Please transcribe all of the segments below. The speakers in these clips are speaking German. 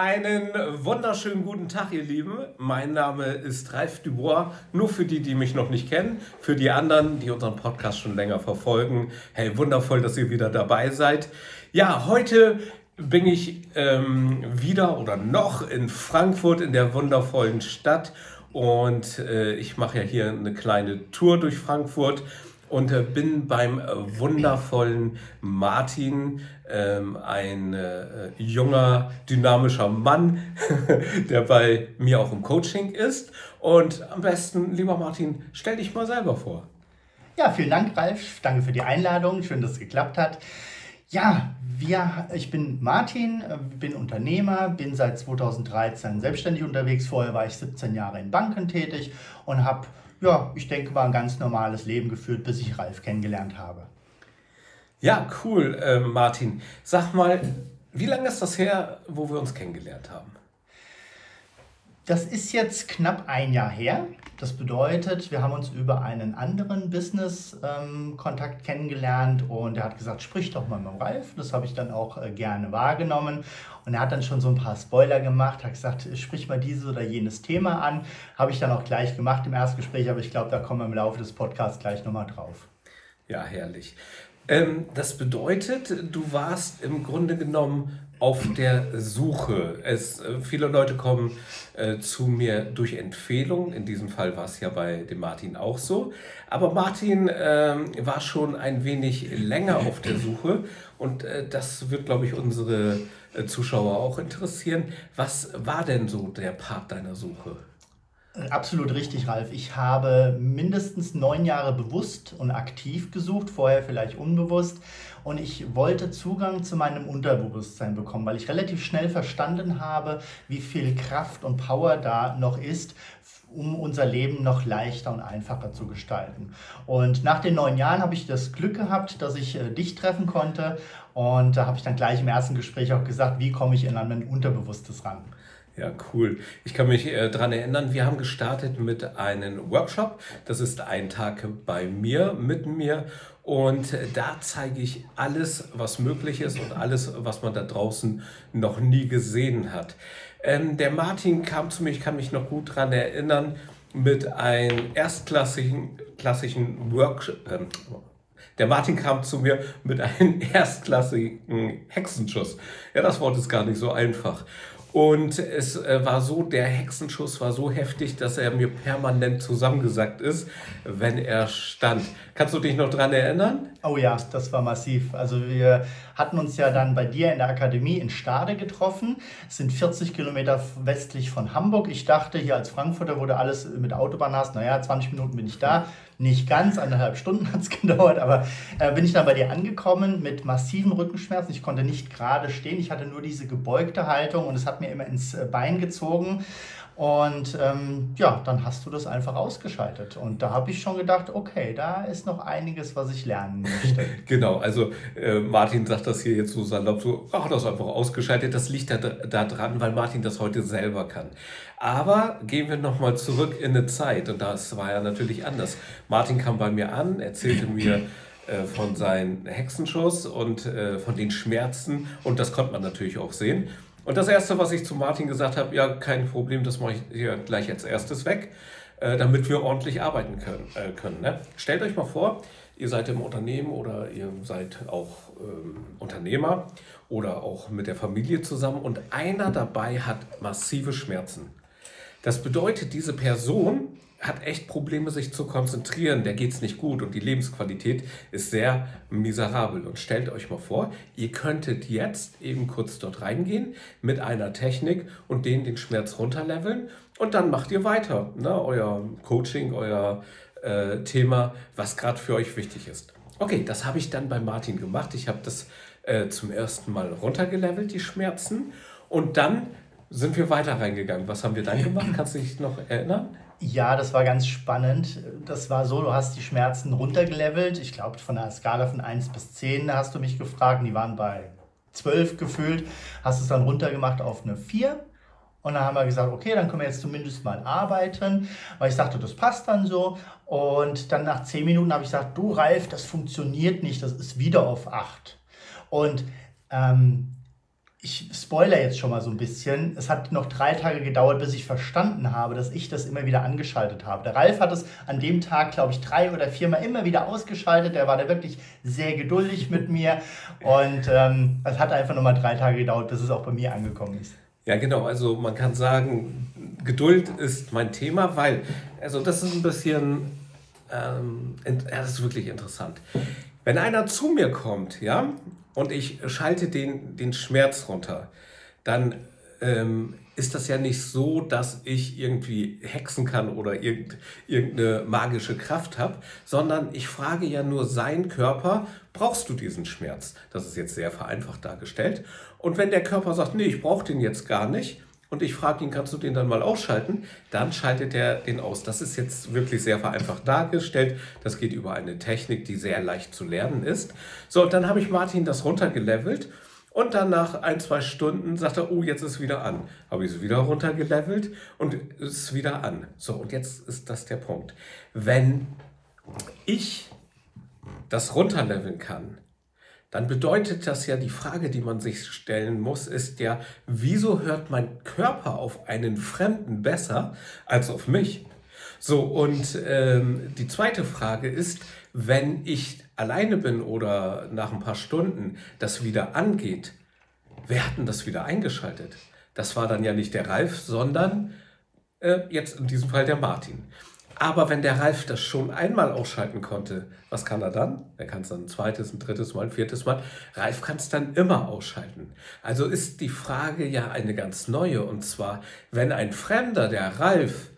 Einen wunderschönen guten Tag, ihr Lieben. Mein Name ist Ralf Dubois. Nur für die, die mich noch nicht kennen, für die anderen, die unseren Podcast schon länger verfolgen. Hey, wundervoll, dass ihr wieder dabei seid. Ja, heute bin ich ähm, wieder oder noch in Frankfurt in der wundervollen Stadt und äh, ich mache ja hier eine kleine Tour durch Frankfurt und äh, bin beim äh, wundervollen Martin, ähm, ein äh, junger, dynamischer Mann, der bei mir auch im Coaching ist. Und am besten, lieber Martin, stell dich mal selber vor. Ja, vielen Dank, Ralf. Danke für die Einladung. Schön, dass es geklappt hat. Ja, wir, ich bin Martin, äh, bin Unternehmer, bin seit 2013 selbstständig unterwegs. Vorher war ich 17 Jahre in Banken tätig und habe ja, ich denke mal, ein ganz normales Leben geführt, bis ich Ralf kennengelernt habe. Ja, cool, äh, Martin. Sag mal, wie lange ist das her, wo wir uns kennengelernt haben? Das ist jetzt knapp ein Jahr her. Das bedeutet, wir haben uns über einen anderen Business-Kontakt ähm, kennengelernt und er hat gesagt, sprich doch mal mit Ralf. Das habe ich dann auch äh, gerne wahrgenommen. Und er hat dann schon so ein paar Spoiler gemacht, hat gesagt, sprich mal dieses oder jenes Thema an. Habe ich dann auch gleich gemacht im Erstgespräch, aber ich glaube, da kommen wir im Laufe des Podcasts gleich nochmal drauf. Ja, herrlich. Ähm, das bedeutet, du warst im Grunde genommen auf der Suche. Es, äh, viele Leute kommen äh, zu mir durch Empfehlung. In diesem Fall war es ja bei dem Martin auch so. Aber Martin äh, war schon ein wenig länger auf der Suche und äh, das wird, glaube ich, unsere äh, Zuschauer auch interessieren. Was war denn so der Part deiner Suche? Absolut richtig, Ralf. Ich habe mindestens neun Jahre bewusst und aktiv gesucht, vorher vielleicht unbewusst. Und ich wollte Zugang zu meinem Unterbewusstsein bekommen, weil ich relativ schnell verstanden habe, wie viel Kraft und Power da noch ist, um unser Leben noch leichter und einfacher zu gestalten. Und nach den neun Jahren habe ich das Glück gehabt, dass ich äh, dich treffen konnte. Und da habe ich dann gleich im ersten Gespräch auch gesagt, wie komme ich in mein Unterbewusstes ran. Ja, cool. Ich kann mich äh, daran erinnern, wir haben gestartet mit einem Workshop. Das ist ein Tag bei mir, mit mir. Und äh, da zeige ich alles, was möglich ist und alles, was man da draußen noch nie gesehen hat. Ähm, der Martin kam zu mir, ich kann mich noch gut daran erinnern, mit einem erstklassigen klassischen Workshop. Ähm, der Martin kam zu mir mit einem erstklassigen Hexenschuss. Ja, das Wort ist gar nicht so einfach. Und es äh, war so, der Hexenschuss war so heftig, dass er mir permanent zusammengesackt ist, wenn er stand. Kannst du dich noch daran erinnern? Oh ja, das war massiv. Also wir hatten uns ja dann bei dir in der Akademie in Stade getroffen. Es sind 40 Kilometer westlich von Hamburg. Ich dachte, hier als Frankfurter, du alles mit Autobahn hast, naja, 20 Minuten bin ich da. Nicht ganz, eineinhalb Stunden hat es gedauert, aber äh, bin ich dann bei dir angekommen mit massiven Rückenschmerzen. Ich konnte nicht gerade stehen. Ich hatte nur diese gebeugte Haltung und es hat mir immer ins äh, Bein gezogen. Und ähm, ja, dann hast du das einfach ausgeschaltet. Und da habe ich schon gedacht, okay, da ist noch einiges, was ich lernen möchte. genau, also äh, Martin sagt das hier jetzt so salopp, so, ach, das einfach ausgeschaltet. Das liegt da, da dran, weil Martin das heute selber kann. Aber gehen wir nochmal zurück in eine Zeit. Und das war ja natürlich anders. Martin kam bei mir an, erzählte mir, äh, von seinen Hexenschuss und äh, von den Schmerzen. Und das konnte man natürlich auch sehen. Und das Erste, was ich zu Martin gesagt habe, ja, kein Problem, das mache ich hier gleich als erstes weg, äh, damit wir ordentlich arbeiten können. Äh, können ne? Stellt euch mal vor, ihr seid im Unternehmen oder ihr seid auch ähm, Unternehmer oder auch mit der Familie zusammen und einer dabei hat massive Schmerzen. Das bedeutet, diese Person hat echt Probleme, sich zu konzentrieren. Der geht es nicht gut und die Lebensqualität ist sehr miserabel. Und stellt euch mal vor, ihr könntet jetzt eben kurz dort reingehen mit einer Technik und denen den Schmerz runterleveln und dann macht ihr weiter. Ne? Euer Coaching, euer äh, Thema, was gerade für euch wichtig ist. Okay, das habe ich dann bei Martin gemacht. Ich habe das äh, zum ersten Mal runtergelevelt, die Schmerzen. Und dann sind wir weiter reingegangen. Was haben wir dann gemacht? Kannst du dich noch erinnern? Ja, das war ganz spannend. Das war so, du hast die Schmerzen runtergelevelt. Ich glaube, von einer Skala von 1 bis 10 hast du mich gefragt. Die waren bei 12 gefühlt. Hast es dann runtergemacht auf eine 4. Und dann haben wir gesagt, okay, dann können wir jetzt zumindest mal arbeiten. Weil ich sagte, das passt dann so. Und dann nach 10 Minuten habe ich gesagt, du Ralf, das funktioniert nicht. Das ist wieder auf 8. Und ähm, ich spoiler jetzt schon mal so ein bisschen. Es hat noch drei Tage gedauert, bis ich verstanden habe, dass ich das immer wieder angeschaltet habe. Der Ralf hat es an dem Tag, glaube ich, drei oder viermal immer wieder ausgeschaltet. Der war da wirklich sehr geduldig mit mir. Und ähm, es hat einfach nochmal drei Tage gedauert, bis es auch bei mir angekommen ist. Ja, genau. Also man kann sagen, Geduld ist mein Thema, weil, also das ist ein bisschen, ähm, das ist wirklich interessant. Wenn einer zu mir kommt, ja, und ich schalte den, den Schmerz runter, dann ähm, ist das ja nicht so, dass ich irgendwie hexen kann oder irgend, irgendeine magische Kraft habe, sondern ich frage ja nur seinen Körper, brauchst du diesen Schmerz? Das ist jetzt sehr vereinfacht dargestellt. Und wenn der Körper sagt, nee, ich brauche den jetzt gar nicht, und ich frage ihn, kannst du den dann mal ausschalten? Dann schaltet er den aus. Das ist jetzt wirklich sehr vereinfacht dargestellt. Das geht über eine Technik, die sehr leicht zu lernen ist. So, dann habe ich Martin das runtergelevelt. Und dann nach ein, zwei Stunden sagt er, oh, jetzt ist wieder an. Habe ich es wieder runtergelevelt und ist wieder an. So, und jetzt ist das der Punkt. Wenn ich das runterleveln kann, dann bedeutet das ja, die Frage, die man sich stellen muss, ist ja, wieso hört mein Körper auf einen Fremden besser als auf mich? So, und ähm, die zweite Frage ist, wenn ich alleine bin oder nach ein paar Stunden das wieder angeht, wer hat denn das wieder eingeschaltet? Das war dann ja nicht der Ralf, sondern äh, jetzt in diesem Fall der Martin. Aber wenn der Ralf das schon einmal ausschalten konnte, was kann er dann? Er kann es dann ein zweites, ein drittes Mal, ein viertes Mal. Ralf kann es dann immer ausschalten. Also ist die Frage ja eine ganz neue. Und zwar, wenn ein Fremder, der Ralf,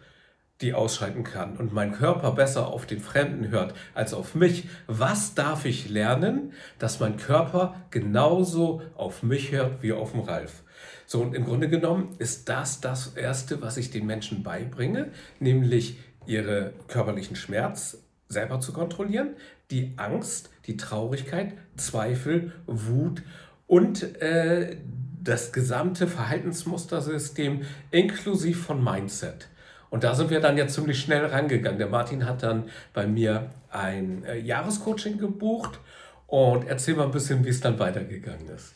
die ausschalten kann und mein Körper besser auf den Fremden hört als auf mich, was darf ich lernen, dass mein Körper genauso auf mich hört wie auf den Ralf? So, und im Grunde genommen ist das das Erste, was ich den Menschen beibringe, nämlich ihre körperlichen Schmerz selber zu kontrollieren, die Angst, die Traurigkeit, Zweifel, Wut und äh, das gesamte Verhaltensmustersystem inklusive von Mindset. Und da sind wir dann ja ziemlich schnell rangegangen. Der Martin hat dann bei mir ein äh, Jahrescoaching gebucht und erzähl mal ein bisschen, wie es dann weitergegangen ist.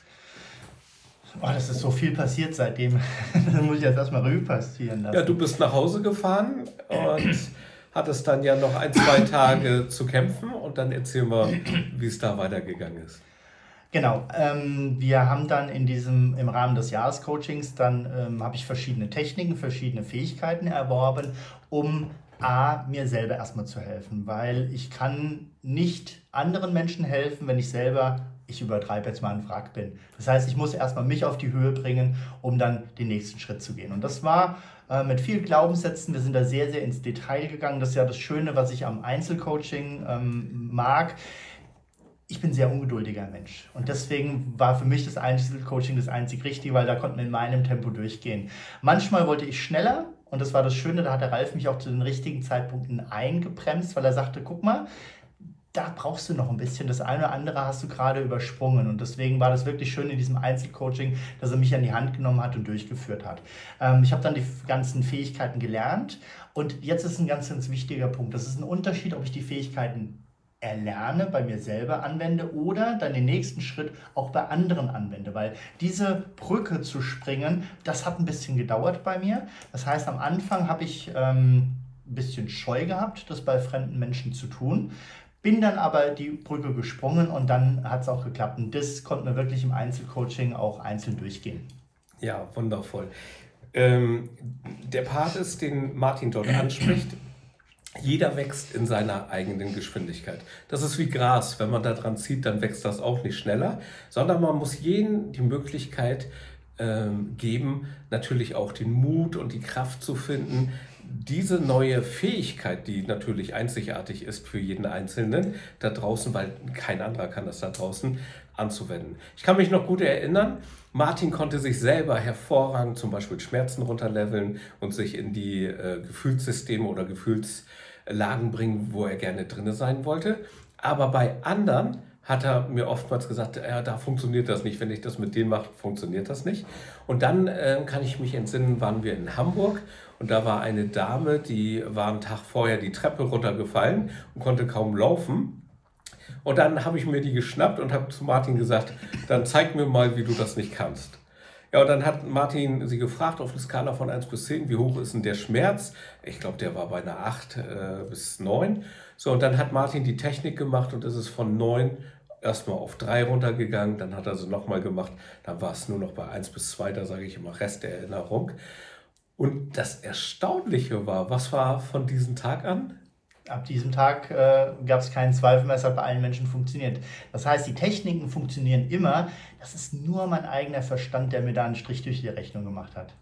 Oh, das ist so viel passiert seitdem. das muss ich jetzt erstmal Revue passieren lassen. Ja, du bist nach Hause gefahren und hattest dann ja noch ein, zwei Tage zu kämpfen und dann erzähl mal, wie es da weitergegangen ist. Genau, ähm, wir haben dann in diesem, im Rahmen des Jahrescoachings, dann ähm, habe ich verschiedene Techniken, verschiedene Fähigkeiten erworben, um A, mir selber erstmal zu helfen, weil ich kann nicht anderen Menschen helfen, wenn ich selber ich übertreibe jetzt mal einen Wrack bin. Das heißt, ich muss erstmal mich auf die Höhe bringen, um dann den nächsten Schritt zu gehen. Und das war äh, mit vielen Glaubenssätzen, wir sind da sehr, sehr ins Detail gegangen. Das ist ja das Schöne, was ich am Einzelcoaching ähm, mag. Ich bin sehr ungeduldiger Mensch und deswegen war für mich das Einzelcoaching das einzig Richtige, weil da konnten wir in meinem Tempo durchgehen. Manchmal wollte ich schneller, und das war das Schöne, da hat der Ralf mich auch zu den richtigen Zeitpunkten eingebremst, weil er sagte, guck mal, da brauchst du noch ein bisschen. Das eine oder andere hast du gerade übersprungen. Und deswegen war das wirklich schön in diesem Einzelcoaching, dass er mich an die Hand genommen hat und durchgeführt hat. Ähm, ich habe dann die ganzen Fähigkeiten gelernt. Und jetzt ist ein ganz, ganz wichtiger Punkt. Das ist ein Unterschied, ob ich die Fähigkeiten erlerne, bei mir selber anwende oder dann den nächsten Schritt auch bei anderen anwende. Weil diese Brücke zu springen, das hat ein bisschen gedauert bei mir. Das heißt, am Anfang habe ich... Ähm, ein bisschen scheu gehabt, das bei fremden Menschen zu tun. Bin dann aber die Brücke gesprungen und dann hat es auch geklappt. Und das konnte man wirklich im Einzelcoaching auch einzeln durchgehen. Ja, wundervoll. Ähm, der Part ist, den Martin dort anspricht, jeder wächst in seiner eigenen Geschwindigkeit. Das ist wie Gras. Wenn man da dran zieht, dann wächst das auch nicht schneller, sondern man muss jedem die Möglichkeit ähm, geben, natürlich auch den Mut und die Kraft zu finden, diese neue Fähigkeit, die natürlich einzigartig ist für jeden Einzelnen da draußen, weil kein anderer kann das da draußen anzuwenden. Ich kann mich noch gut erinnern, Martin konnte sich selber hervorragend zum Beispiel Schmerzen runterleveln und sich in die äh, Gefühlssysteme oder Gefühlslagen bringen, wo er gerne drin sein wollte. Aber bei anderen hat er mir oftmals gesagt, ja, da funktioniert das nicht. Wenn ich das mit denen mache, funktioniert das nicht. Und dann äh, kann ich mich entsinnen, waren wir in Hamburg und da war eine Dame, die war einen Tag vorher die Treppe runtergefallen und konnte kaum laufen. Und dann habe ich mir die geschnappt und habe zu Martin gesagt, dann zeig mir mal, wie du das nicht kannst. Ja, und dann hat Martin sie gefragt auf einer Skala von 1 bis 10, wie hoch ist denn der Schmerz? Ich glaube, der war bei einer 8 äh, bis 9. So, und dann hat Martin die Technik gemacht und es ist von 9 erstmal auf 3 runtergegangen, dann hat er sie nochmal gemacht, dann war es nur noch bei 1 bis 2, da sage ich immer Rest der Erinnerung. Und das Erstaunliche war, was war von diesem Tag an? Ab diesem Tag äh, gab es keinen Zweifel mehr, es hat bei allen Menschen funktioniert. Das heißt, die Techniken funktionieren immer. Das ist nur mein eigener Verstand, der mir da einen Strich durch die Rechnung gemacht hat.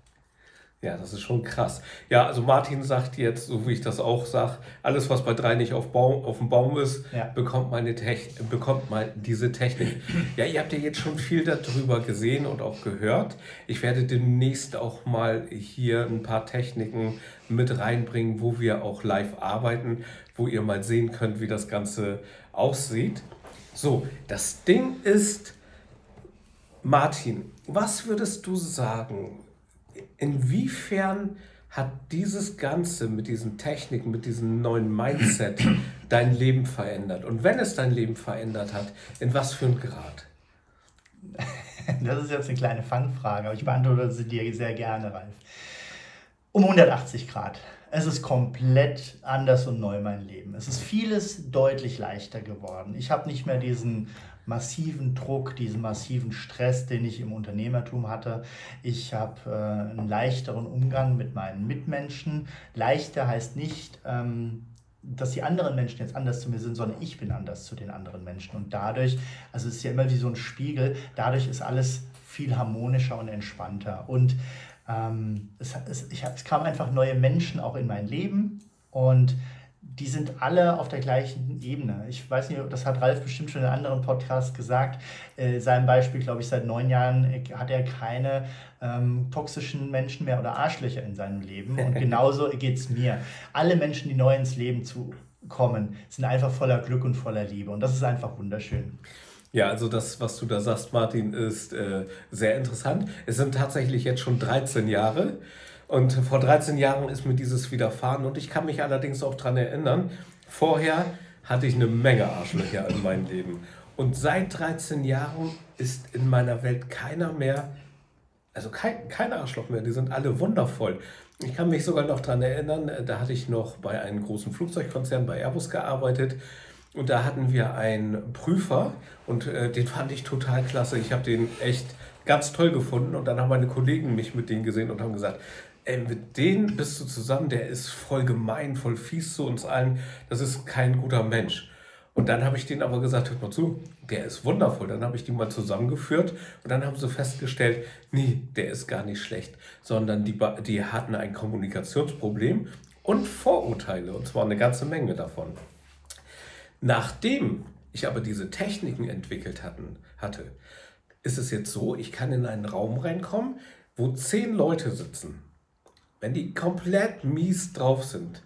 Ja, das ist schon krass. Ja, also Martin sagt jetzt, so wie ich das auch sage, alles, was bei drei nicht auf, Baum, auf dem Baum ist, ja. bekommt, meine bekommt mal diese Technik. Ja, ihr habt ja jetzt schon viel darüber gesehen und auch gehört. Ich werde demnächst auch mal hier ein paar Techniken mit reinbringen, wo wir auch live arbeiten, wo ihr mal sehen könnt, wie das Ganze aussieht. So, das Ding ist, Martin, was würdest du sagen? Inwiefern hat dieses Ganze mit diesen Techniken, mit diesem neuen Mindset dein Leben verändert? Und wenn es dein Leben verändert hat, in was für einem Grad? Das ist jetzt eine kleine Fangfrage, aber ich beantworte sie dir sehr gerne, Ralf. Um 180 Grad. Es ist komplett anders und neu mein Leben. Es ist vieles deutlich leichter geworden. Ich habe nicht mehr diesen massiven Druck, diesen massiven Stress, den ich im Unternehmertum hatte. Ich habe äh, einen leichteren Umgang mit meinen Mitmenschen. Leichter heißt nicht, ähm, dass die anderen Menschen jetzt anders zu mir sind, sondern ich bin anders zu den anderen Menschen. Und dadurch, also es ist ja immer wie so ein Spiegel, dadurch ist alles viel harmonischer und entspannter. Und ähm, es, es, es kamen einfach neue Menschen auch in mein Leben und die sind alle auf der gleichen Ebene. Ich weiß nicht, das hat Ralf bestimmt schon in einem anderen Podcast gesagt. Äh, sein Beispiel, glaube ich, seit neun Jahren äh, hat er keine ähm, toxischen Menschen mehr oder Arschlöcher in seinem Leben. Und genauso geht es mir. Alle Menschen, die neu ins Leben zu kommen, sind einfach voller Glück und voller Liebe. Und das ist einfach wunderschön. Ja, also das, was du da sagst, Martin, ist äh, sehr interessant. Es sind tatsächlich jetzt schon 13 Jahre. Und vor 13 Jahren ist mir dieses widerfahren und ich kann mich allerdings auch daran erinnern, vorher hatte ich eine Menge Arschlöcher in meinem Leben. Und seit 13 Jahren ist in meiner Welt keiner mehr, also kein, kein Arschloch mehr, die sind alle wundervoll. Ich kann mich sogar noch daran erinnern, da hatte ich noch bei einem großen Flugzeugkonzern bei Airbus gearbeitet und da hatten wir einen Prüfer und äh, den fand ich total klasse. Ich habe den echt ganz toll gefunden und dann haben meine Kollegen mich mit denen gesehen und haben gesagt, ey, mit denen bist du zusammen, der ist voll gemein, voll fies zu uns allen, das ist kein guter Mensch. Und dann habe ich denen aber gesagt, hört mal zu, der ist wundervoll. Dann habe ich die mal zusammengeführt und dann haben sie festgestellt, nee, der ist gar nicht schlecht, sondern die, die hatten ein Kommunikationsproblem und Vorurteile, und zwar eine ganze Menge davon. Nachdem ich aber diese Techniken entwickelt hatten, hatte, ist es jetzt so, ich kann in einen Raum reinkommen, wo zehn Leute sitzen wenn die komplett mies drauf sind,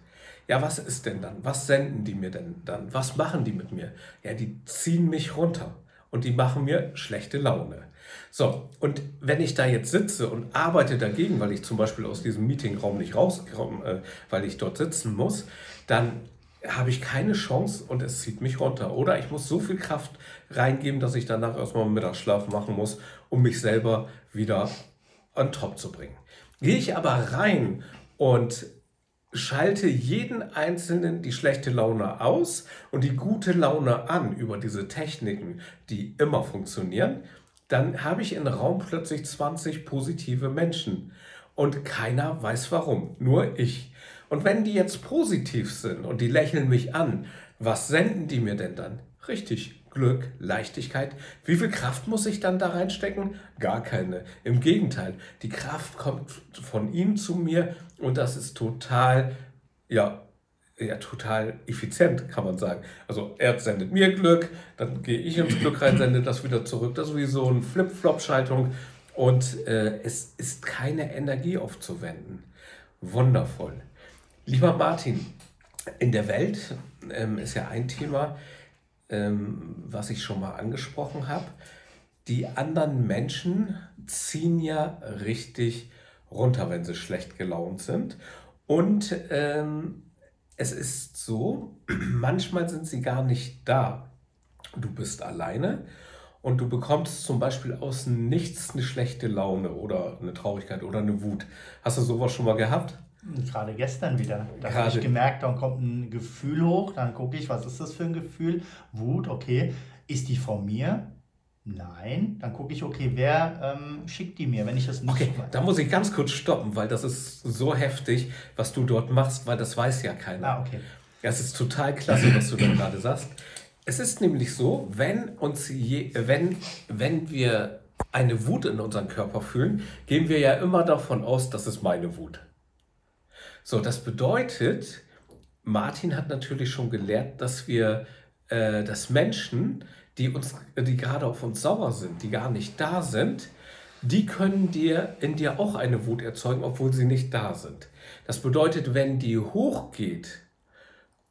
ja, was ist denn dann? Was senden die mir denn dann? Was machen die mit mir? Ja, die ziehen mich runter und die machen mir schlechte Laune. So, und wenn ich da jetzt sitze und arbeite dagegen, weil ich zum Beispiel aus diesem Meetingraum nicht rauskomme, äh, weil ich dort sitzen muss, dann habe ich keine Chance und es zieht mich runter. Oder ich muss so viel Kraft reingeben, dass ich danach erstmal einen Mittagsschlaf machen muss, um mich selber wieder on top zu bringen. Gehe ich aber rein und schalte jeden Einzelnen die schlechte Laune aus und die gute Laune an über diese Techniken, die immer funktionieren, dann habe ich im Raum plötzlich 20 positive Menschen. Und keiner weiß warum, nur ich. Und wenn die jetzt positiv sind und die lächeln mich an, was senden die mir denn dann? Richtig, Glück, Leichtigkeit. Wie viel Kraft muss ich dann da reinstecken? Gar keine. Im Gegenteil, die Kraft kommt von ihm zu mir und das ist total, ja, ja, total effizient, kann man sagen. Also er sendet mir Glück, dann gehe ich ins Glück rein, sende das wieder zurück. Das ist wie so eine Flip-Flop-Schaltung und äh, es ist keine Energie aufzuwenden. Wundervoll. Lieber Martin, in der Welt ähm, ist ja ein Thema, ähm, was ich schon mal angesprochen habe, die anderen Menschen ziehen ja richtig runter, wenn sie schlecht gelaunt sind. Und ähm, es ist so, manchmal sind sie gar nicht da. Du bist alleine und du bekommst zum Beispiel aus nichts eine schlechte Laune oder eine Traurigkeit oder eine Wut. Hast du sowas schon mal gehabt? Gerade gestern wieder. Da habe ich gemerkt, dann kommt ein Gefühl hoch, dann gucke ich, was ist das für ein Gefühl? Wut, okay. Ist die von mir? Nein. Dann gucke ich, okay, wer ähm, schickt die mir, wenn ich das nicht Okay, da muss ich ganz kurz stoppen, weil das ist so heftig, was du dort machst, weil das weiß ja keiner. Ah, okay. Es ist total klasse, was du da gerade sagst. Es ist nämlich so, wenn, uns je, wenn, wenn wir eine Wut in unserem Körper fühlen, gehen wir ja immer davon aus, das ist meine Wut. So, das bedeutet, Martin hat natürlich schon gelehrt, dass wir, äh, dass Menschen, die uns, die gerade auf uns sauer sind, die gar nicht da sind, die können dir in dir auch eine Wut erzeugen, obwohl sie nicht da sind. Das bedeutet, wenn die hochgeht,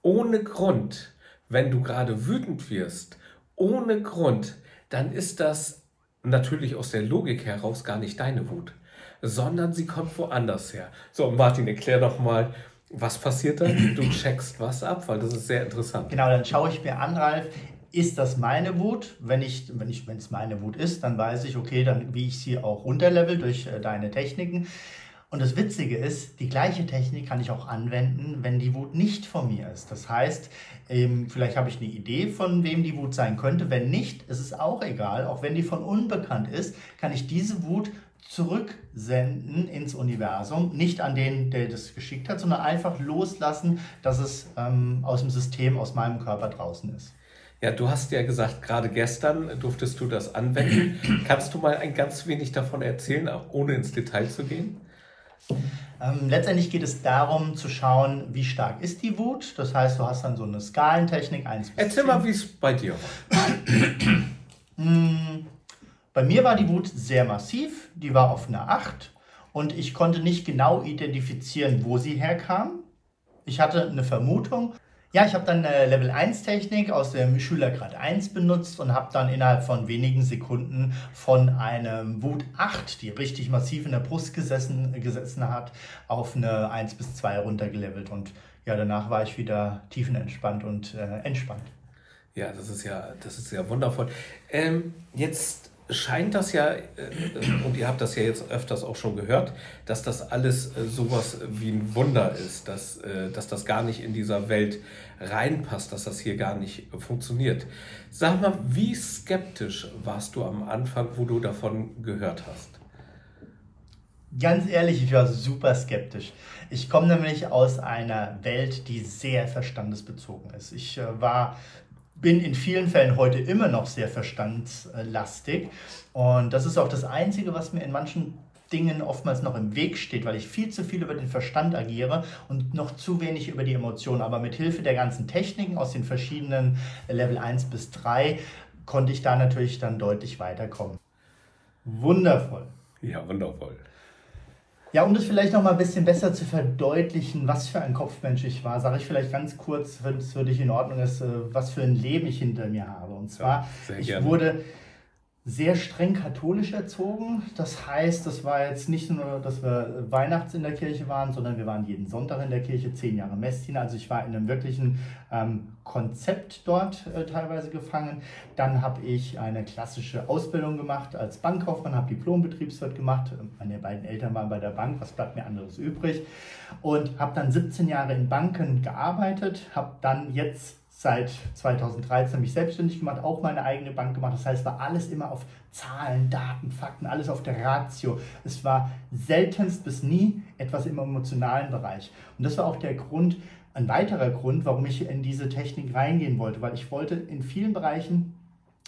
ohne Grund, wenn du gerade wütend wirst, ohne Grund, dann ist das natürlich aus der Logik heraus gar nicht deine Wut, sondern sie kommt woanders her. So, Martin, erklär doch mal, was passiert dann? Du checkst was ab, weil das ist sehr interessant. Genau, dann schaue ich mir an, Ralf, ist das meine Wut? Wenn ich, wenn ich, wenn es meine Wut ist, dann weiß ich, okay, dann wie ich sie auch runterlevel durch äh, deine Techniken. Und das Witzige ist, die gleiche Technik kann ich auch anwenden, wenn die Wut nicht von mir ist. Das heißt, ähm, vielleicht habe ich eine Idee, von wem die Wut sein könnte. Wenn nicht, ist es auch egal. Auch wenn die von unbekannt ist, kann ich diese Wut zurücksenden ins Universum, nicht an den, der das geschickt hat, sondern einfach loslassen, dass es ähm, aus dem System, aus meinem Körper draußen ist. Ja, du hast ja gesagt, gerade gestern durftest du das anwenden. Kannst du mal ein ganz wenig davon erzählen, ohne ins Detail zu gehen? Ähm, letztendlich geht es darum zu schauen, wie stark ist die Wut. Das heißt, du hast dann so eine Skalentechnik 1 bis Erzähl 10. mal, wie es bei dir war. Bei mir war die Wut sehr massiv. Die war auf einer 8 und ich konnte nicht genau identifizieren, wo sie herkam. Ich hatte eine Vermutung, ja, ich habe dann eine Level 1 Technik aus dem Schülergrad 1 benutzt und habe dann innerhalb von wenigen Sekunden von einem Wut 8, die richtig massiv in der Brust gesessen, gesessen hat, auf eine 1 bis 2 runtergelevelt. Und ja, danach war ich wieder tiefenentspannt und äh, entspannt. Ja, das ist ja, das ist ja wundervoll. Ähm, jetzt scheint das ja, äh, und ihr habt das ja jetzt öfters auch schon gehört, dass das alles äh, sowas wie ein Wunder ist, dass, äh, dass das gar nicht in dieser Welt reinpasst, dass das hier gar nicht funktioniert. Sag mal, wie skeptisch warst du am Anfang, wo du davon gehört hast? Ganz ehrlich, ich war super skeptisch. Ich komme nämlich aus einer Welt, die sehr verstandesbezogen ist. Ich war bin in vielen Fällen heute immer noch sehr verstandslastig. Und das ist auch das Einzige, was mir in manchen Dingen oftmals noch im Weg steht, weil ich viel zu viel über den Verstand agiere und noch zu wenig über die Emotionen. Aber mit Hilfe der ganzen Techniken aus den verschiedenen Level 1 bis 3 konnte ich da natürlich dann deutlich weiterkommen. Wundervoll. Ja, wundervoll. Ja, um das vielleicht noch mal ein bisschen besser zu verdeutlichen, was für ein Kopfmensch ich war, sage ich vielleicht ganz kurz, wenn es für dich in Ordnung ist, äh, was für ein Leben ich hinter mir habe. Und zwar, ja, ich wurde sehr streng katholisch erzogen. Das heißt, das war jetzt nicht nur, dass wir Weihnachts in der Kirche waren, sondern wir waren jeden Sonntag in der Kirche, zehn Jahre Messdiener. Also ich war in einem wirklichen ähm, Konzept dort äh, teilweise gefangen. Dann habe ich eine klassische Ausbildung gemacht als Bankkaufmann, habe Diplombetriebswirt gemacht. Meine beiden Eltern waren bei der Bank, was bleibt mir anderes übrig? Und habe dann 17 Jahre in Banken gearbeitet, habe dann jetzt seit 2013 mich selbstständig gemacht, auch meine eigene Bank gemacht. Das heißt, war alles immer auf Zahlen, Daten, Fakten, alles auf der Ratio. Es war seltenst bis nie etwas im emotionalen Bereich. Und das war auch der Grund, ein weiterer Grund, warum ich in diese Technik reingehen wollte, weil ich wollte in vielen Bereichen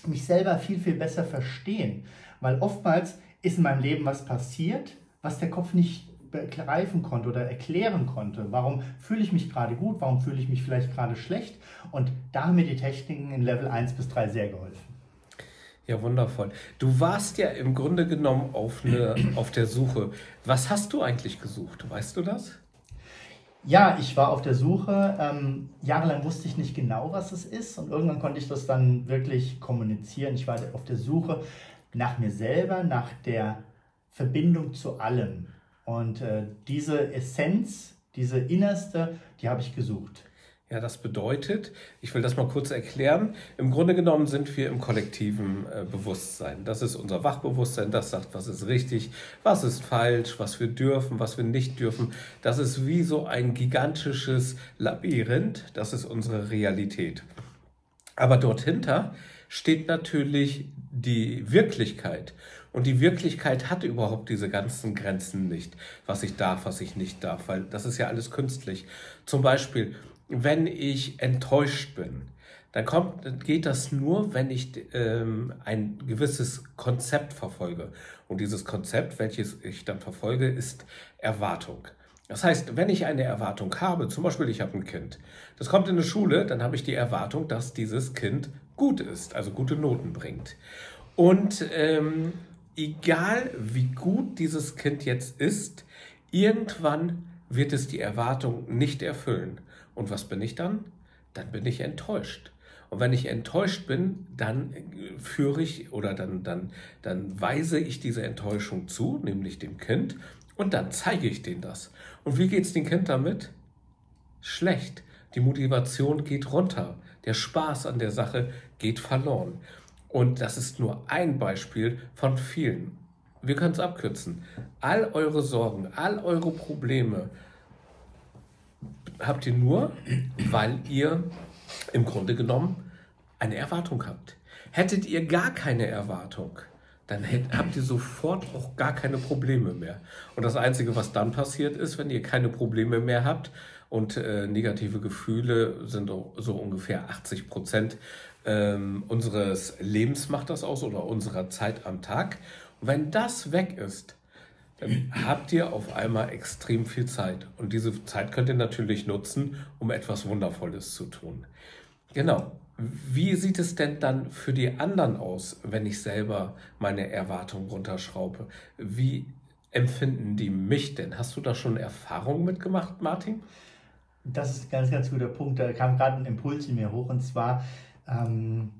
mich selber viel, viel besser verstehen. Weil oftmals ist in meinem Leben was passiert, was der Kopf nicht begreifen konnte oder erklären konnte. Warum fühle ich mich gerade gut, warum fühle ich mich vielleicht gerade schlecht? Und da haben mir die Techniken in Level 1 bis 3 sehr geholfen. Ja, wundervoll. Du warst ja im Grunde genommen auf, eine, auf der Suche. Was hast du eigentlich gesucht? Weißt du das? Ja, ich war auf der Suche. Ähm, jahrelang wusste ich nicht genau, was es ist. Und irgendwann konnte ich das dann wirklich kommunizieren. Ich war auf der Suche nach mir selber, nach der Verbindung zu allem. Und äh, diese Essenz, diese innerste, die habe ich gesucht. Ja, das bedeutet, ich will das mal kurz erklären, im Grunde genommen sind wir im kollektiven äh, Bewusstsein. Das ist unser Wachbewusstsein, das sagt, was ist richtig, was ist falsch, was wir dürfen, was wir nicht dürfen. Das ist wie so ein gigantisches Labyrinth, das ist unsere Realität. Aber dort hinter steht natürlich die Wirklichkeit. Und die Wirklichkeit hat überhaupt diese ganzen Grenzen nicht, was ich darf, was ich nicht darf, weil das ist ja alles künstlich. Zum Beispiel, wenn ich enttäuscht bin, dann kommt, geht das nur, wenn ich ähm, ein gewisses Konzept verfolge. Und dieses Konzept, welches ich dann verfolge, ist Erwartung. Das heißt, wenn ich eine Erwartung habe, zum Beispiel ich habe ein Kind, das kommt in eine Schule, dann habe ich die Erwartung, dass dieses Kind gut ist, also gute Noten bringt. Und ähm, egal wie gut dieses Kind jetzt ist, irgendwann wird es die Erwartung nicht erfüllen. Und was bin ich dann? Dann bin ich enttäuscht. Und wenn ich enttäuscht bin, dann führe ich oder dann, dann, dann weise ich diese Enttäuschung zu, nämlich dem Kind, und dann zeige ich denen das. Und wie geht es dem Kind damit? Schlecht. Die Motivation geht runter. Der Spaß an der Sache geht verloren. Und das ist nur ein Beispiel von vielen. Wir können es abkürzen. All eure Sorgen, all eure Probleme, habt ihr nur, weil ihr im Grunde genommen eine Erwartung habt. Hättet ihr gar keine Erwartung, dann hätt, habt ihr sofort auch gar keine Probleme mehr. Und das Einzige, was dann passiert ist, wenn ihr keine Probleme mehr habt und äh, negative Gefühle sind so ungefähr 80 Prozent ähm, unseres Lebens macht das aus oder unserer Zeit am Tag. Und wenn das weg ist, dann habt ihr auf einmal extrem viel Zeit. Und diese Zeit könnt ihr natürlich nutzen, um etwas Wundervolles zu tun. Genau. Wie sieht es denn dann für die anderen aus, wenn ich selber meine Erwartungen runterschraube? Wie empfinden die mich denn? Hast du da schon Erfahrungen mitgemacht, Martin? Das ist ein ganz, ganz guter Punkt. Da kam gerade ein Impuls in mir hoch. Und zwar, ähm,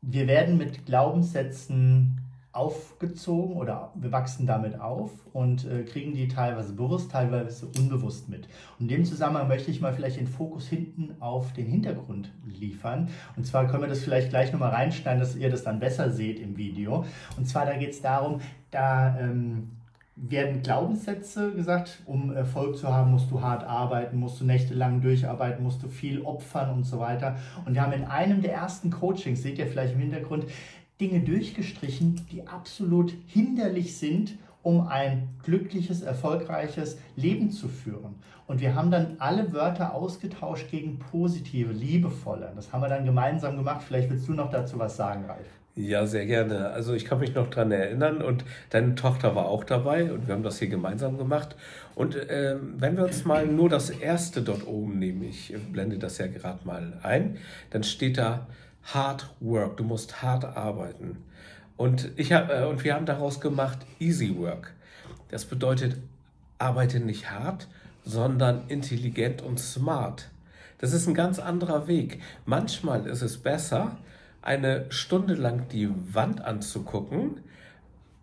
wir werden mit Glaubenssätzen aufgezogen oder wir wachsen damit auf und äh, kriegen die teilweise bewusst, teilweise unbewusst mit. Und in dem Zusammenhang möchte ich mal vielleicht den Fokus hinten auf den Hintergrund liefern. Und zwar können wir das vielleicht gleich nochmal reinschneiden, dass ihr das dann besser seht im Video. Und zwar da geht es darum, da ähm, werden Glaubenssätze gesagt, um Erfolg zu haben, musst du hart arbeiten, musst du nächtelang durcharbeiten, musst du viel opfern und so weiter. Und wir haben in einem der ersten Coachings, seht ihr vielleicht im Hintergrund, Dinge durchgestrichen, die absolut hinderlich sind, um ein glückliches, erfolgreiches Leben zu führen. Und wir haben dann alle Wörter ausgetauscht gegen positive, liebevolle. Das haben wir dann gemeinsam gemacht. Vielleicht willst du noch dazu was sagen, Ralf. Ja, sehr gerne. Also ich kann mich noch daran erinnern und deine Tochter war auch dabei und wir haben das hier gemeinsam gemacht. Und äh, wenn wir uns mal nur das erste dort oben nehmen, ich blende das ja gerade mal ein, dann steht da Hard Work. Du musst hart arbeiten. Und, ich hab, äh, und wir haben daraus gemacht Easy Work. Das bedeutet, arbeite nicht hart, sondern intelligent und smart. Das ist ein ganz anderer Weg. Manchmal ist es besser, eine Stunde lang die Wand anzugucken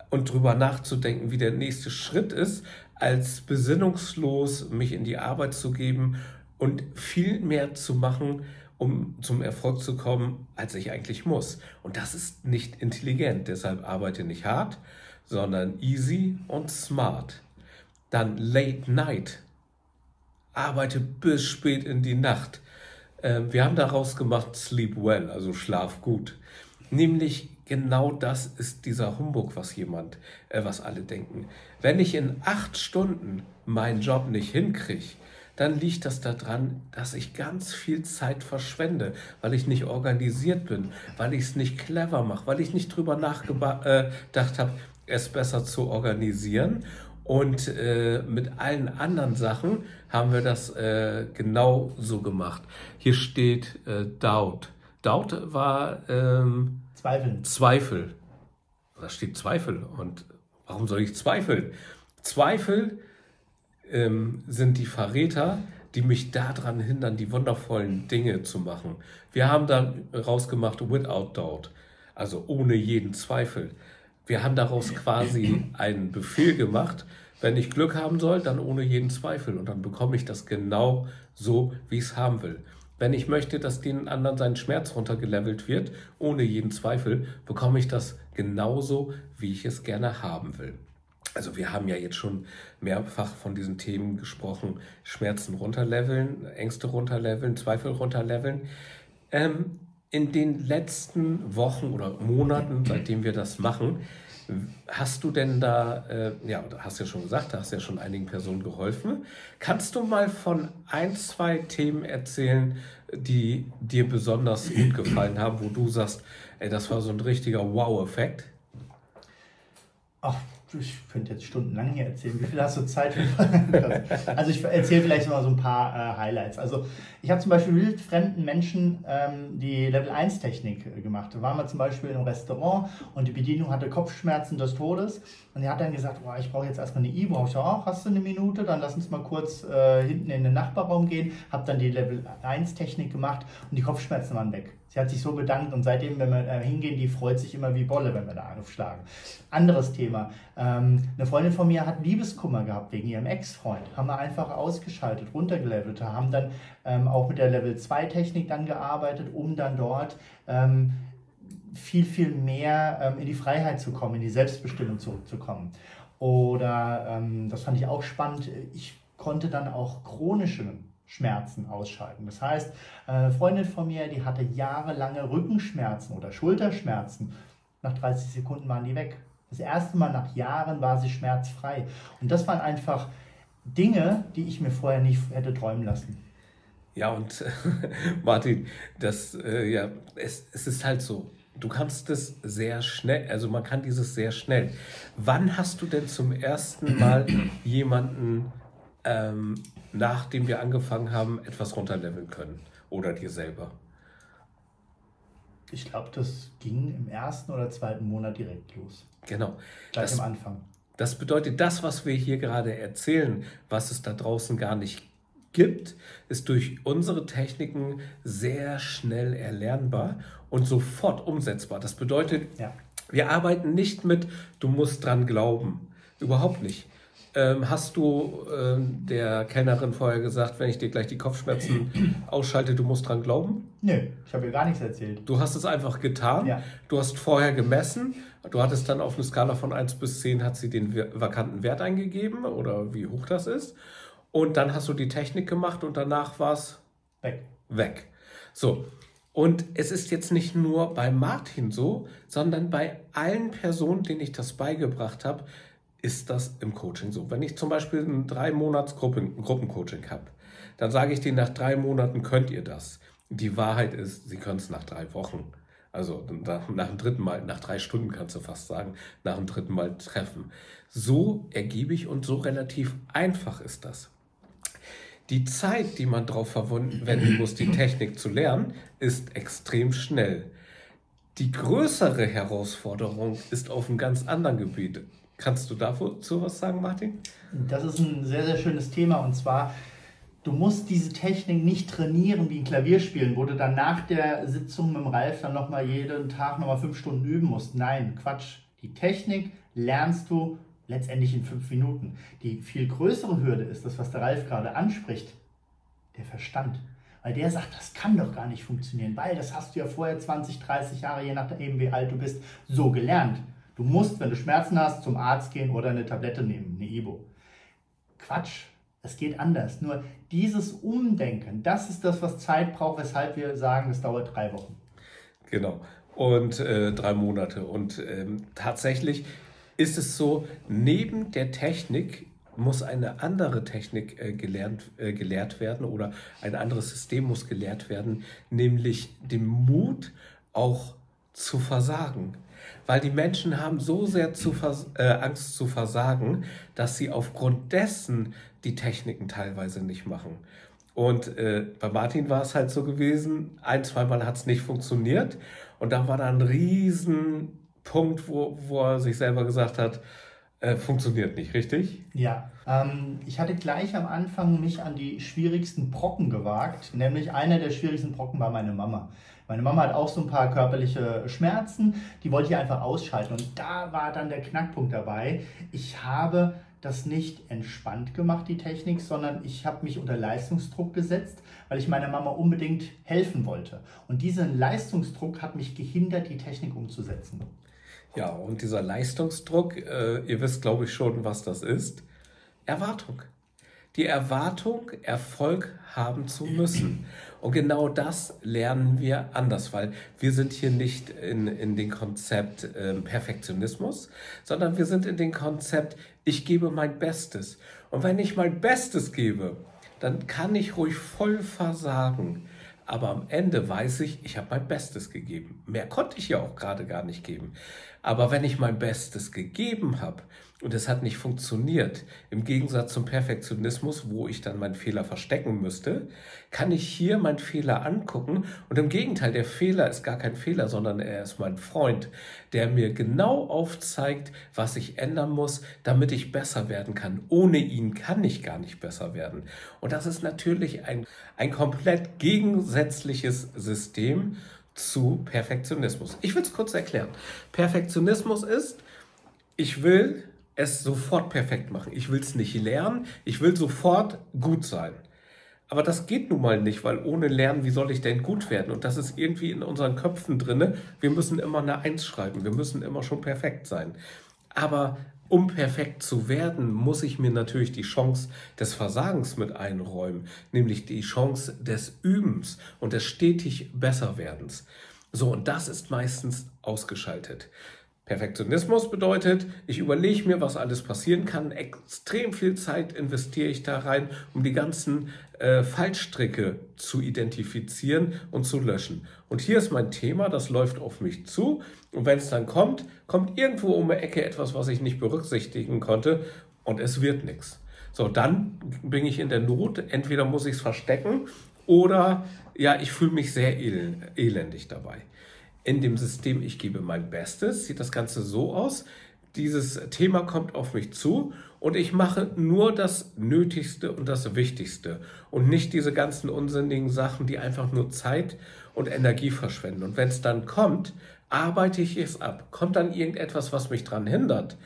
und drüber nachzudenken, wie der nächste Schritt ist, als besinnungslos mich in die Arbeit zu geben und viel mehr zu machen, um zum Erfolg zu kommen, als ich eigentlich muss. Und das ist nicht intelligent. Deshalb arbeite nicht hart, sondern easy und smart. Dann Late Night. Arbeite bis spät in die Nacht. Ähm, wir haben daraus gemacht Sleep Well, also Schlaf gut. Nämlich genau das ist dieser Humbug, was jemand, äh, was alle denken. Wenn ich in acht Stunden meinen Job nicht hinkriege, dann liegt das daran, dass ich ganz viel Zeit verschwende, weil ich nicht organisiert bin, weil ich es nicht clever mache, weil ich nicht drüber nachgedacht äh, habe, es besser zu organisieren. Und äh, mit allen anderen Sachen haben wir das äh, genau so gemacht. Hier steht äh, Doubt. Doubt war ähm, Zweifel. Zweifel. Da steht Zweifel. Und warum soll ich zweifeln? Zweifel ähm, sind die Verräter, die mich daran hindern, die wundervollen Dinge zu machen. Wir haben da rausgemacht without doubt, also ohne jeden Zweifel. Wir haben daraus quasi einen Befehl gemacht, wenn ich Glück haben soll, dann ohne jeden Zweifel und dann bekomme ich das genau so, wie ich es haben will. Wenn ich möchte, dass den anderen sein Schmerz runtergelevelt wird, ohne jeden Zweifel, bekomme ich das genauso, wie ich es gerne haben will. Also wir haben ja jetzt schon mehrfach von diesen Themen gesprochen. Schmerzen runterleveln, Ängste runterleveln, Zweifel runterleveln. Ähm, in den letzten Wochen oder Monaten, seitdem wir das machen, Hast du denn da, äh, ja, hast ja schon gesagt, da hast ja schon einigen Personen geholfen. Kannst du mal von ein, zwei Themen erzählen, die dir besonders gut gefallen haben, wo du sagst, ey, das war so ein richtiger Wow-Effekt? Ach, ich könnte jetzt stundenlang hier erzählen. Wie viel hast du Zeit? also ich erzähle vielleicht mal so ein paar äh, Highlights. Also ich habe zum Beispiel mit fremden Menschen ähm, die Level 1 Technik äh, gemacht. Da waren wir zum Beispiel in einem Restaurant und die Bedienung hatte Kopfschmerzen des Todes und er hat dann gesagt, oh, ich brauche jetzt erstmal eine E-Brauche. Ich auch, hast du eine Minute? Dann lass uns mal kurz äh, hinten in den Nachbarraum gehen. Habe dann die Level 1 Technik gemacht und die Kopfschmerzen waren weg. Sie hat sich so bedankt und seitdem, wenn wir äh, hingehen, die freut sich immer wie Bolle, wenn wir da aufschlagen. Anderes Thema. Ähm, eine Freundin von mir hat Liebeskummer gehabt wegen ihrem Ex-Freund. Haben wir einfach ausgeschaltet, runtergelevelt, haben dann ähm, auch mit der Level 2 Technik dann gearbeitet, um dann dort ähm, viel, viel mehr ähm, in die Freiheit zu kommen, in die Selbstbestimmung zurückzukommen. Oder, ähm, das fand ich auch spannend, ich konnte dann auch chronische Schmerzen ausschalten. Das heißt, eine Freundin von mir, die hatte jahrelange Rückenschmerzen oder Schulterschmerzen. Nach 30 Sekunden waren die weg. Das erste Mal nach Jahren war sie schmerzfrei. Und das waren einfach Dinge, die ich mir vorher nicht hätte träumen lassen. Ja, und Martin, das, äh, ja, es, es ist halt so. Du kannst es sehr schnell, also man kann dieses sehr schnell. Wann hast du denn zum ersten Mal jemanden ähm, nachdem wir angefangen haben, etwas runterleveln können? Oder dir selber? Ich glaube, das ging im ersten oder zweiten Monat direkt los. Genau. Gleich das, am Anfang. Das bedeutet, das, was wir hier gerade erzählen, was es da draußen gar nicht gibt, ist durch unsere Techniken sehr schnell erlernbar und sofort umsetzbar. Das bedeutet, ja. wir arbeiten nicht mit, du musst dran glauben. Überhaupt nicht. Ähm, hast du ähm, der Kellnerin vorher gesagt, wenn ich dir gleich die Kopfschmerzen ausschalte, du musst dran glauben? Nö, ich habe ihr gar nichts erzählt. Du hast es einfach getan. Ja. Du hast vorher gemessen. Du hattest dann auf eine Skala von 1 bis 10 hat sie den vakanten Wert eingegeben oder wie hoch das ist. Und dann hast du die Technik gemacht und danach war es weg. Weg. So. Und es ist jetzt nicht nur bei Martin so, sondern bei allen Personen, denen ich das beigebracht habe, ist das im Coaching so. Wenn ich zum Beispiel ein drei Monats Gruppen, Gruppencoaching habe, dann sage ich denen, nach drei Monaten könnt ihr das. Die Wahrheit ist, sie können es nach drei Wochen. Also nach, dem dritten Mal, nach drei Stunden kannst du fast sagen, nach dem dritten Mal treffen. So ergiebig und so relativ einfach ist das. Die Zeit, die man darauf verwenden muss, die Technik zu lernen, ist extrem schnell. Die größere Herausforderung ist auf einem ganz anderen Gebiet. Kannst du dazu was sagen, Martin? Das ist ein sehr, sehr schönes Thema und zwar, du musst diese Technik nicht trainieren wie ein Klavierspielen, wo du dann nach der Sitzung mit dem Ralf dann nochmal jeden Tag nochmal fünf Stunden üben musst. Nein, Quatsch. Die Technik lernst du letztendlich in fünf Minuten. Die viel größere Hürde ist das, was der Ralf gerade anspricht, der Verstand. Weil der sagt, das kann doch gar nicht funktionieren, weil das hast du ja vorher 20, 30 Jahre, je nachdem wie alt du bist, so gelernt. Du musst, wenn du Schmerzen hast, zum Arzt gehen oder eine Tablette nehmen, eine Ibo. Quatsch, es geht anders. Nur dieses Umdenken, das ist das, was Zeit braucht, weshalb wir sagen, es dauert drei Wochen. Genau. Und äh, drei Monate. Und ähm, tatsächlich ist es so, neben der Technik muss eine andere Technik äh, gelernt, äh, gelehrt werden oder ein anderes System muss gelehrt werden, nämlich den Mut auch zu versagen weil die Menschen haben so sehr zu äh, Angst zu versagen, dass sie aufgrund dessen die Techniken teilweise nicht machen. Und äh, bei Martin war es halt so gewesen, ein, zweimal hat es nicht funktioniert. Und da war da ein Riesenpunkt, wo, wo er sich selber gesagt hat, äh, funktioniert nicht, richtig? Ja, ähm, ich hatte gleich am Anfang mich an die schwierigsten Brocken gewagt. Nämlich einer der schwierigsten Brocken war meine Mama. Meine Mama hat auch so ein paar körperliche Schmerzen, die wollte ich einfach ausschalten. Und da war dann der Knackpunkt dabei. Ich habe das nicht entspannt gemacht, die Technik, sondern ich habe mich unter Leistungsdruck gesetzt, weil ich meiner Mama unbedingt helfen wollte. Und dieser Leistungsdruck hat mich gehindert, die Technik umzusetzen. Ja, und dieser Leistungsdruck, äh, ihr wisst, glaube ich, schon, was das ist. Erwartung. Die Erwartung, Erfolg haben zu müssen. Und genau das lernen wir anders, weil wir sind hier nicht in, in dem Konzept äh, Perfektionismus, sondern wir sind in dem Konzept, ich gebe mein Bestes. Und wenn ich mein Bestes gebe, dann kann ich ruhig voll versagen. Aber am Ende weiß ich, ich habe mein Bestes gegeben. Mehr konnte ich ja auch gerade gar nicht geben. Aber wenn ich mein Bestes gegeben habe und es hat nicht funktioniert, im Gegensatz zum Perfektionismus, wo ich dann meinen Fehler verstecken müsste, kann ich hier meinen Fehler angucken und im Gegenteil, der Fehler ist gar kein Fehler, sondern er ist mein Freund, der mir genau aufzeigt, was ich ändern muss, damit ich besser werden kann. Ohne ihn kann ich gar nicht besser werden. Und das ist natürlich ein, ein komplett gegensätzliches System zu Perfektionismus. Ich will es kurz erklären. Perfektionismus ist, ich will es sofort perfekt machen. Ich will es nicht lernen. Ich will sofort gut sein. Aber das geht nun mal nicht, weil ohne Lernen, wie soll ich denn gut werden? Und das ist irgendwie in unseren Köpfen drin. Wir müssen immer eine Eins schreiben. Wir müssen immer schon perfekt sein. Aber um perfekt zu werden, muss ich mir natürlich die Chance des Versagens mit einräumen, nämlich die Chance des Übens und des stetig Besserwerdens. So, und das ist meistens ausgeschaltet. Perfektionismus bedeutet, ich überlege mir, was alles passieren kann, extrem viel Zeit investiere ich da rein, um die ganzen äh, Fallstricke zu identifizieren und zu löschen. Und hier ist mein Thema, das läuft auf mich zu. Und wenn es dann kommt, kommt irgendwo um die Ecke etwas, was ich nicht berücksichtigen konnte und es wird nichts. So, dann bin ich in der Not. Entweder muss ich es verstecken oder ja, ich fühle mich sehr elendig dabei in dem System, ich gebe mein Bestes, sieht das Ganze so aus. Dieses Thema kommt auf mich zu und ich mache nur das Nötigste und das Wichtigste und nicht diese ganzen unsinnigen Sachen, die einfach nur Zeit und Energie verschwenden. Und wenn es dann kommt, arbeite ich es ab. Kommt dann irgendetwas, was mich daran hindert,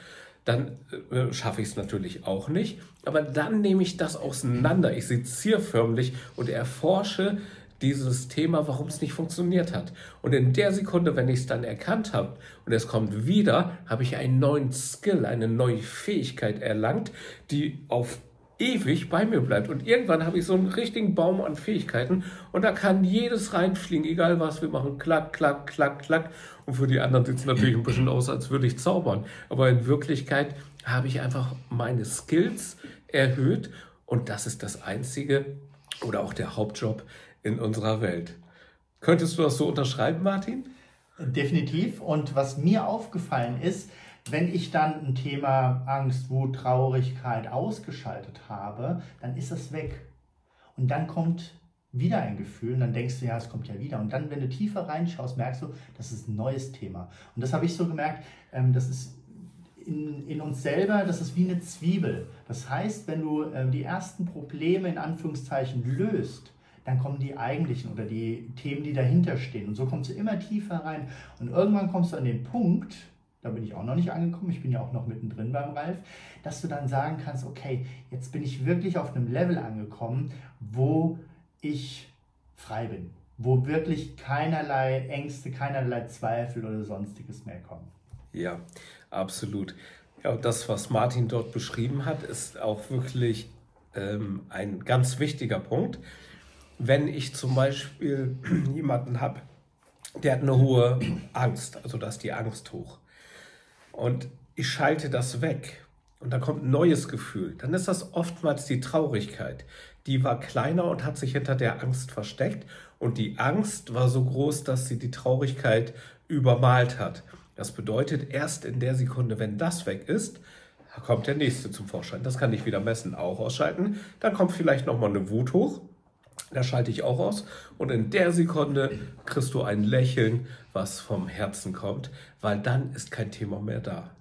dann äh, schaffe ich es natürlich auch nicht. Aber dann nehme ich das auseinander. Ich seziere förmlich und erforsche dieses Thema, warum es nicht funktioniert hat. Und in der Sekunde, wenn ich es dann erkannt habe und es kommt wieder, habe ich einen neuen Skill, eine neue Fähigkeit erlangt, die auf ewig bei mir bleibt. Und irgendwann habe ich so einen richtigen Baum an Fähigkeiten und da kann jedes reinfliegen, egal was wir machen. Klack, klack, klack, klack. Und für die anderen sieht es natürlich ein bisschen aus, als würde ich zaubern. Aber in Wirklichkeit habe ich einfach meine Skills erhöht und das ist das Einzige oder auch der Hauptjob, in unserer Welt. Könntest du das so unterschreiben, Martin? Definitiv. Und was mir aufgefallen ist, wenn ich dann ein Thema Angst, Wut, Traurigkeit ausgeschaltet habe, dann ist es weg. Und dann kommt wieder ein Gefühl und dann denkst du, ja, es kommt ja wieder. Und dann, wenn du tiefer reinschaust, merkst du, das ist ein neues Thema. Und das habe ich so gemerkt, ähm, das ist in, in, uns selber, das ist wie eine Zwiebel. Das heißt, wenn du ähm, die ersten Probleme in Anführungszeichen löst, dann kommen die eigentlichen oder die Themen, die dahinter stehen. Und so kommst du immer tiefer rein. Und irgendwann kommst du an den Punkt, da bin ich auch noch nicht angekommen, ich bin ja auch noch mittendrin beim Ralf, dass du dann sagen kannst, okay, jetzt bin ich wirklich auf einem Level angekommen, wo ich frei bin, wo wirklich keinerlei Ängste, keinerlei Zweifel oder sonstiges mehr kommen. Ja, absolut. Ja, das, was Martin dort beschrieben hat, ist auch wirklich ähm, ein ganz wichtiger Punkt wenn ich zum Beispiel jemanden habe, der hat eine hohe Angst, also da ist die Angst hoch. Und ich schalte das weg und dann kommt ein neues Gefühl. Dann ist das oftmals die Traurigkeit. Die war kleiner und hat sich hinter der Angst versteckt. Und die Angst war so groß, dass sie die Traurigkeit übermalt hat. Das bedeutet, erst in der Sekunde, wenn das weg ist, kommt der nächste zum Vorschein. Das kann ich wieder messen, auch ausschalten. Dann kommt vielleicht nochmal eine Wut hoch da schalte ich auch aus. Und in der Sekunde kriegst du ein Lächeln, was vom Herzen kommt, weil dann ist kein Thema mehr da.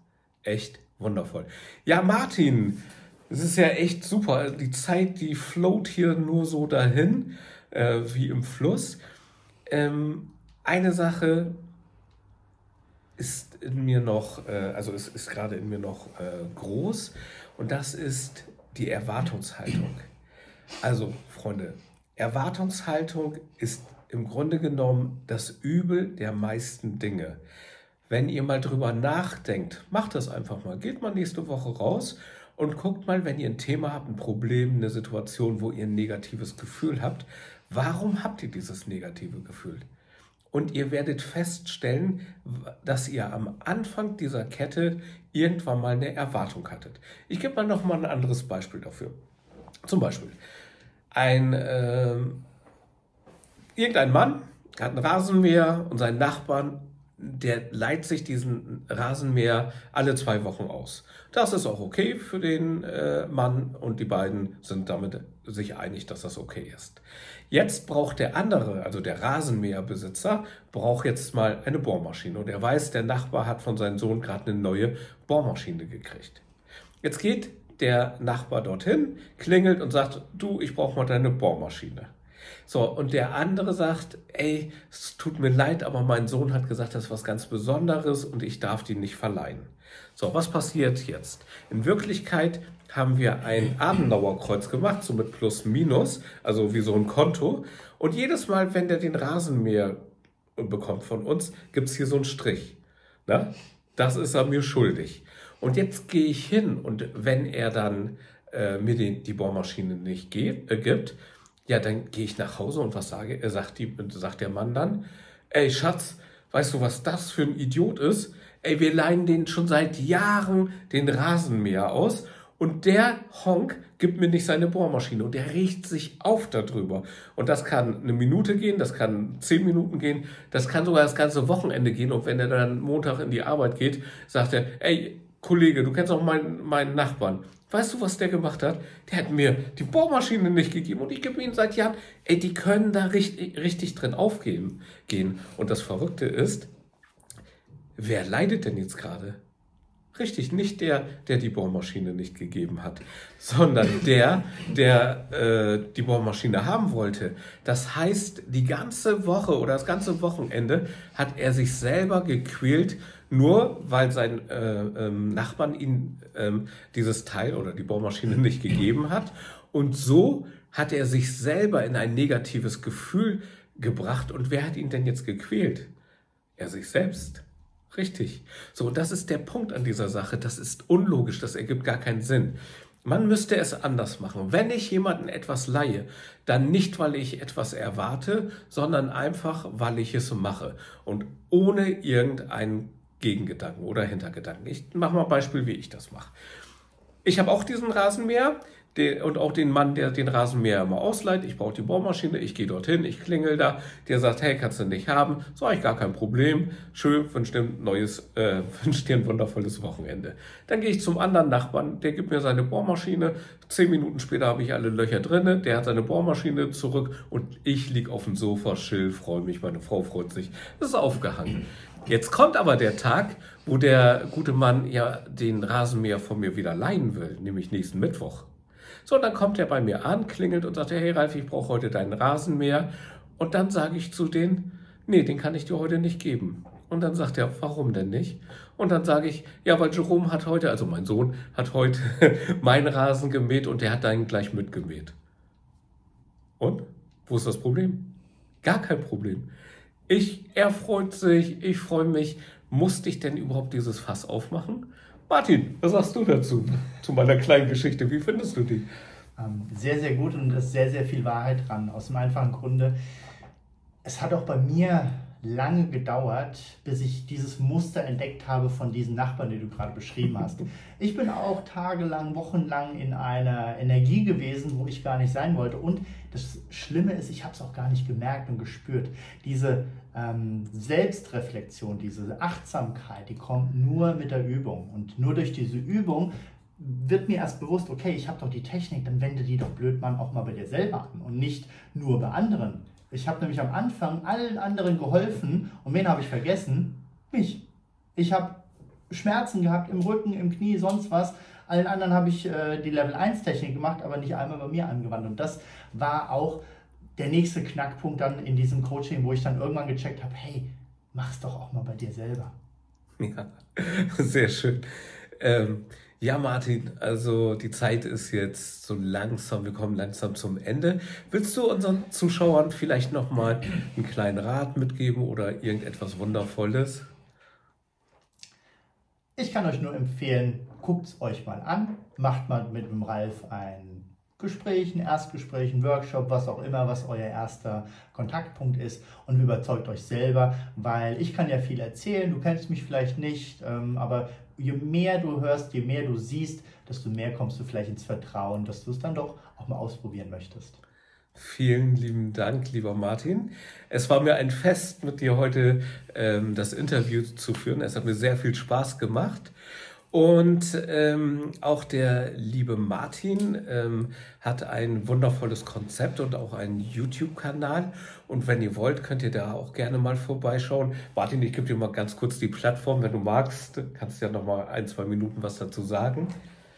Echt wundervoll. Ja, Martin, es ist ja echt super. Die Zeit, die float hier nur so dahin, äh, wie im Fluss. Ähm, eine Sache ist in mir noch, äh, also ist, ist gerade in mir noch äh, groß. Und das ist die Erwartungshaltung. Also, Freunde, Erwartungshaltung ist im Grunde genommen das Übel der meisten Dinge. Wenn ihr mal drüber nachdenkt, macht das einfach mal. Geht mal nächste Woche raus und guckt mal, wenn ihr ein Thema habt, ein Problem, eine Situation, wo ihr ein negatives Gefühl habt, warum habt ihr dieses negative Gefühl? Und ihr werdet feststellen, dass ihr am Anfang dieser Kette irgendwann mal eine Erwartung hattet. Ich gebe mal noch mal ein anderes Beispiel dafür. Zum Beispiel, ein, äh, irgendein Mann hat ein Rasenmäher und sein Nachbarn, der leiht sich diesen Rasenmäher alle zwei Wochen aus. Das ist auch okay für den äh, Mann und die beiden sind damit sich einig, dass das okay ist. Jetzt braucht der andere, also der Rasenmäherbesitzer, braucht jetzt mal eine Bohrmaschine und er weiß, der Nachbar hat von seinem Sohn gerade eine neue Bohrmaschine gekriegt. Jetzt geht der Nachbar dorthin, klingelt und sagt, du, ich brauche mal deine Bohrmaschine. So, und der andere sagt, ey, es tut mir leid, aber mein Sohn hat gesagt, das ist was ganz Besonderes und ich darf die nicht verleihen. So, was passiert jetzt? In Wirklichkeit haben wir ein Adenauerkreuz gemacht, so mit Plus Minus, also wie so ein Konto. Und jedes Mal, wenn der den Rasenmäher bekommt von uns, gibt es hier so einen Strich. Na? Das ist er mir schuldig. Und jetzt gehe ich hin und wenn er dann äh, mir die, die Bohrmaschine nicht geht, äh, gibt, ja, dann gehe ich nach Hause und was sage, er sagt, die, sagt der Mann dann, ey Schatz, weißt du, was das für ein Idiot ist? Ey, wir leihen den schon seit Jahren den Rasenmäher aus und der Honk gibt mir nicht seine Bohrmaschine und der riecht sich auf darüber. Und das kann eine Minute gehen, das kann zehn Minuten gehen, das kann sogar das ganze Wochenende gehen. Und wenn er dann Montag in die Arbeit geht, sagt er, ey, Kollege, du kennst auch meinen, meinen Nachbarn. Weißt du, was der gemacht hat? Der hat mir die Bohrmaschine nicht gegeben und ich gebe ihn seit Jahren. Ey, die können da richtig, richtig drin aufgehen. Gehen. Und das Verrückte ist, wer leidet denn jetzt gerade? Richtig, nicht der, der die Bohrmaschine nicht gegeben hat, sondern der, der äh, die Bohrmaschine haben wollte. Das heißt, die ganze Woche oder das ganze Wochenende hat er sich selber gequält, nur weil sein äh, ähm, Nachbarn ihm ähm, dieses Teil oder die Bohrmaschine nicht gegeben hat. Und so hat er sich selber in ein negatives Gefühl gebracht. Und wer hat ihn denn jetzt gequält? Er sich selbst. Richtig. So, das ist der Punkt an dieser Sache. Das ist unlogisch, das ergibt gar keinen Sinn. Man müsste es anders machen. Wenn ich jemanden etwas leihe, dann nicht, weil ich etwas erwarte, sondern einfach, weil ich es mache und ohne irgendeinen Gegengedanken oder Hintergedanken. Ich mache mal ein Beispiel, wie ich das mache. Ich habe auch diesen Rasenmäher den, und auch den Mann, der den Rasenmäher immer ausleiht. Ich brauche die Bohrmaschine, ich gehe dorthin, ich klingel da. Der sagt, hey, kannst du nicht haben? So, ich gar kein Problem. Schön, wünsche dir ein neues, äh, wünsche dir ein wundervolles Wochenende. Dann gehe ich zum anderen Nachbarn, der gibt mir seine Bohrmaschine. Zehn Minuten später habe ich alle Löcher drinne. Der hat seine Bohrmaschine zurück und ich liege auf dem Sofa, chill, freue mich. Meine Frau freut sich. Das ist aufgehangen. Jetzt kommt aber der Tag, wo der gute Mann ja den Rasenmäher von mir wieder leihen will, nämlich nächsten Mittwoch. So, dann kommt er bei mir an, klingelt und sagt, hey Ralf, ich brauche heute deinen Rasenmäher. Und dann sage ich zu denen, nee, den kann ich dir heute nicht geben. Und dann sagt er, warum denn nicht? Und dann sage ich, ja, weil Jerome hat heute, also mein Sohn, hat heute meinen Rasen gemäht und der hat deinen gleich mitgemäht. Und? Wo ist das Problem? Gar kein Problem. Ich, er freut sich, ich freue mich. Musste ich denn überhaupt dieses Fass aufmachen? Martin, was sagst du dazu? Zu meiner kleinen Geschichte. Wie findest du die? Ähm, sehr, sehr gut und es ist sehr, sehr viel Wahrheit dran. Aus dem einfachen Grunde, es hat auch bei mir lange gedauert, bis ich dieses Muster entdeckt habe von diesen Nachbarn, die du gerade beschrieben hast. Ich bin auch tagelang, wochenlang in einer Energie gewesen, wo ich gar nicht sein wollte. Und das Schlimme ist, ich habe es auch gar nicht gemerkt und gespürt. Diese Selbstreflexion, diese Achtsamkeit, die kommt nur mit der Übung. Und nur durch diese Übung wird mir erst bewusst, okay, ich habe doch die Technik, dann wende die doch blöd man auch mal bei dir selber an und nicht nur bei anderen. Ich habe nämlich am Anfang allen anderen geholfen und wen habe ich vergessen? Mich. Ich habe Schmerzen gehabt im Rücken, im Knie, sonst was. Allen anderen habe ich äh, die Level 1 Technik gemacht, aber nicht einmal bei mir angewandt. Und das war auch der nächste Knackpunkt dann in diesem Coaching, wo ich dann irgendwann gecheckt habe, hey, mach's doch auch mal bei dir selber. Ja, sehr schön. Ähm, Ja, Martin, also die Zeit ist jetzt so langsam, wir kommen langsam zum Ende. Willst du unseren Zuschauern vielleicht nochmal einen kleinen Rat mitgeben oder irgendetwas Wundervolles? Ich kann euch nur empfehlen, guckt es euch mal an, macht mal mit dem Ralf ein Gespräch, ein Erstgespräch, ein Workshop, was auch immer, was euer erster Kontaktpunkt ist und überzeugt euch selber, weil ich kann ja viel erzählen, du kennst mich vielleicht nicht, ähm, aber je mehr du hörst, je mehr du siehst, desto mehr kommst du vielleicht ins Vertrauen, dass du es dann doch auch mal ausprobieren möchtest. Vielen lieben Dank, lieber Martin. Es war mir ein Fest, mit dir heute ähm, das Interview zu führen. Es hat mir sehr viel Spaß gemacht. Und ähm, auch der liebe Martin ähm, hat ein wundervolles Konzept und auch einen YouTube-Kanal. Und wenn ihr wollt, könnt ihr da auch gerne mal vorbeischauen. Martin, ich gebe dir mal ganz kurz die Plattform, wenn du magst. Kannst du ja noch mal ein, zwei Minuten was dazu sagen.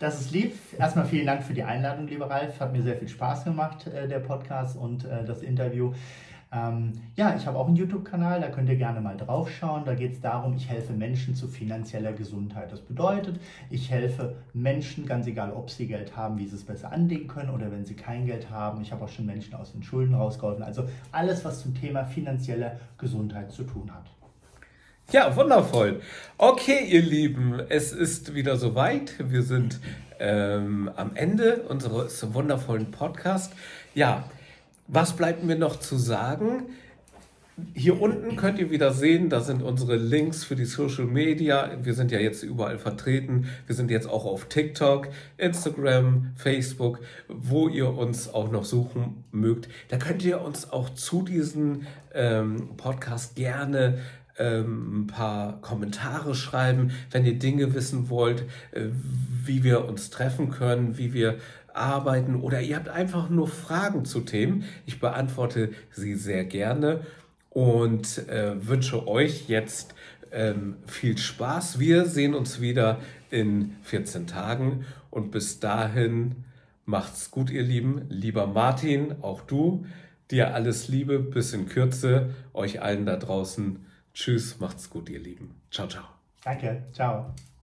Das ist lieb. Erstmal vielen Dank für die Einladung, lieber Ralf. Hat mir sehr viel Spaß gemacht, äh, der Podcast und äh, das Interview. Ähm, ja, ich habe auch einen YouTube-Kanal, da könnt ihr gerne mal drauf schauen. Da geht es darum, ich helfe Menschen zu finanzieller Gesundheit. Das bedeutet, ich helfe Menschen, ganz egal, ob sie Geld haben, wie sie es besser anlegen können oder wenn sie kein Geld haben. Ich habe auch schon Menschen aus den Schulden rausgeholfen. Also alles, was zum Thema finanzielle Gesundheit zu tun hat. Ja, wundervoll. Okay, ihr Lieben, es ist wieder soweit. Wir sind ähm, am Ende unseres wundervollen Podcasts. Ja, was bleibt mir noch zu sagen? Hier unten könnt ihr wieder sehen, da sind unsere Links für die Social Media. Wir sind ja jetzt überall vertreten. Wir sind jetzt auch auf TikTok, Instagram, Facebook, wo ihr uns auch noch suchen mögt. Da könnt ihr uns auch zu diesem ähm, Podcast gerne ähm, ein paar Kommentare schreiben, wenn ihr Dinge wissen wollt, äh, wie wir uns treffen können, wie wir arbeiten oder ihr habt einfach nur Fragen zu Themen. Ich beantworte sie sehr gerne und äh, wünsche euch jetzt ähm, viel Spaß. Wir sehen uns wieder in 14 Tagen und bis dahin macht's gut, ihr Lieben. Lieber Martin, auch du, dir alles Liebe, bis in Kürze, euch allen da draußen. Tschüss, macht's gut, ihr Lieben. Ciao, ciao. Danke, ciao.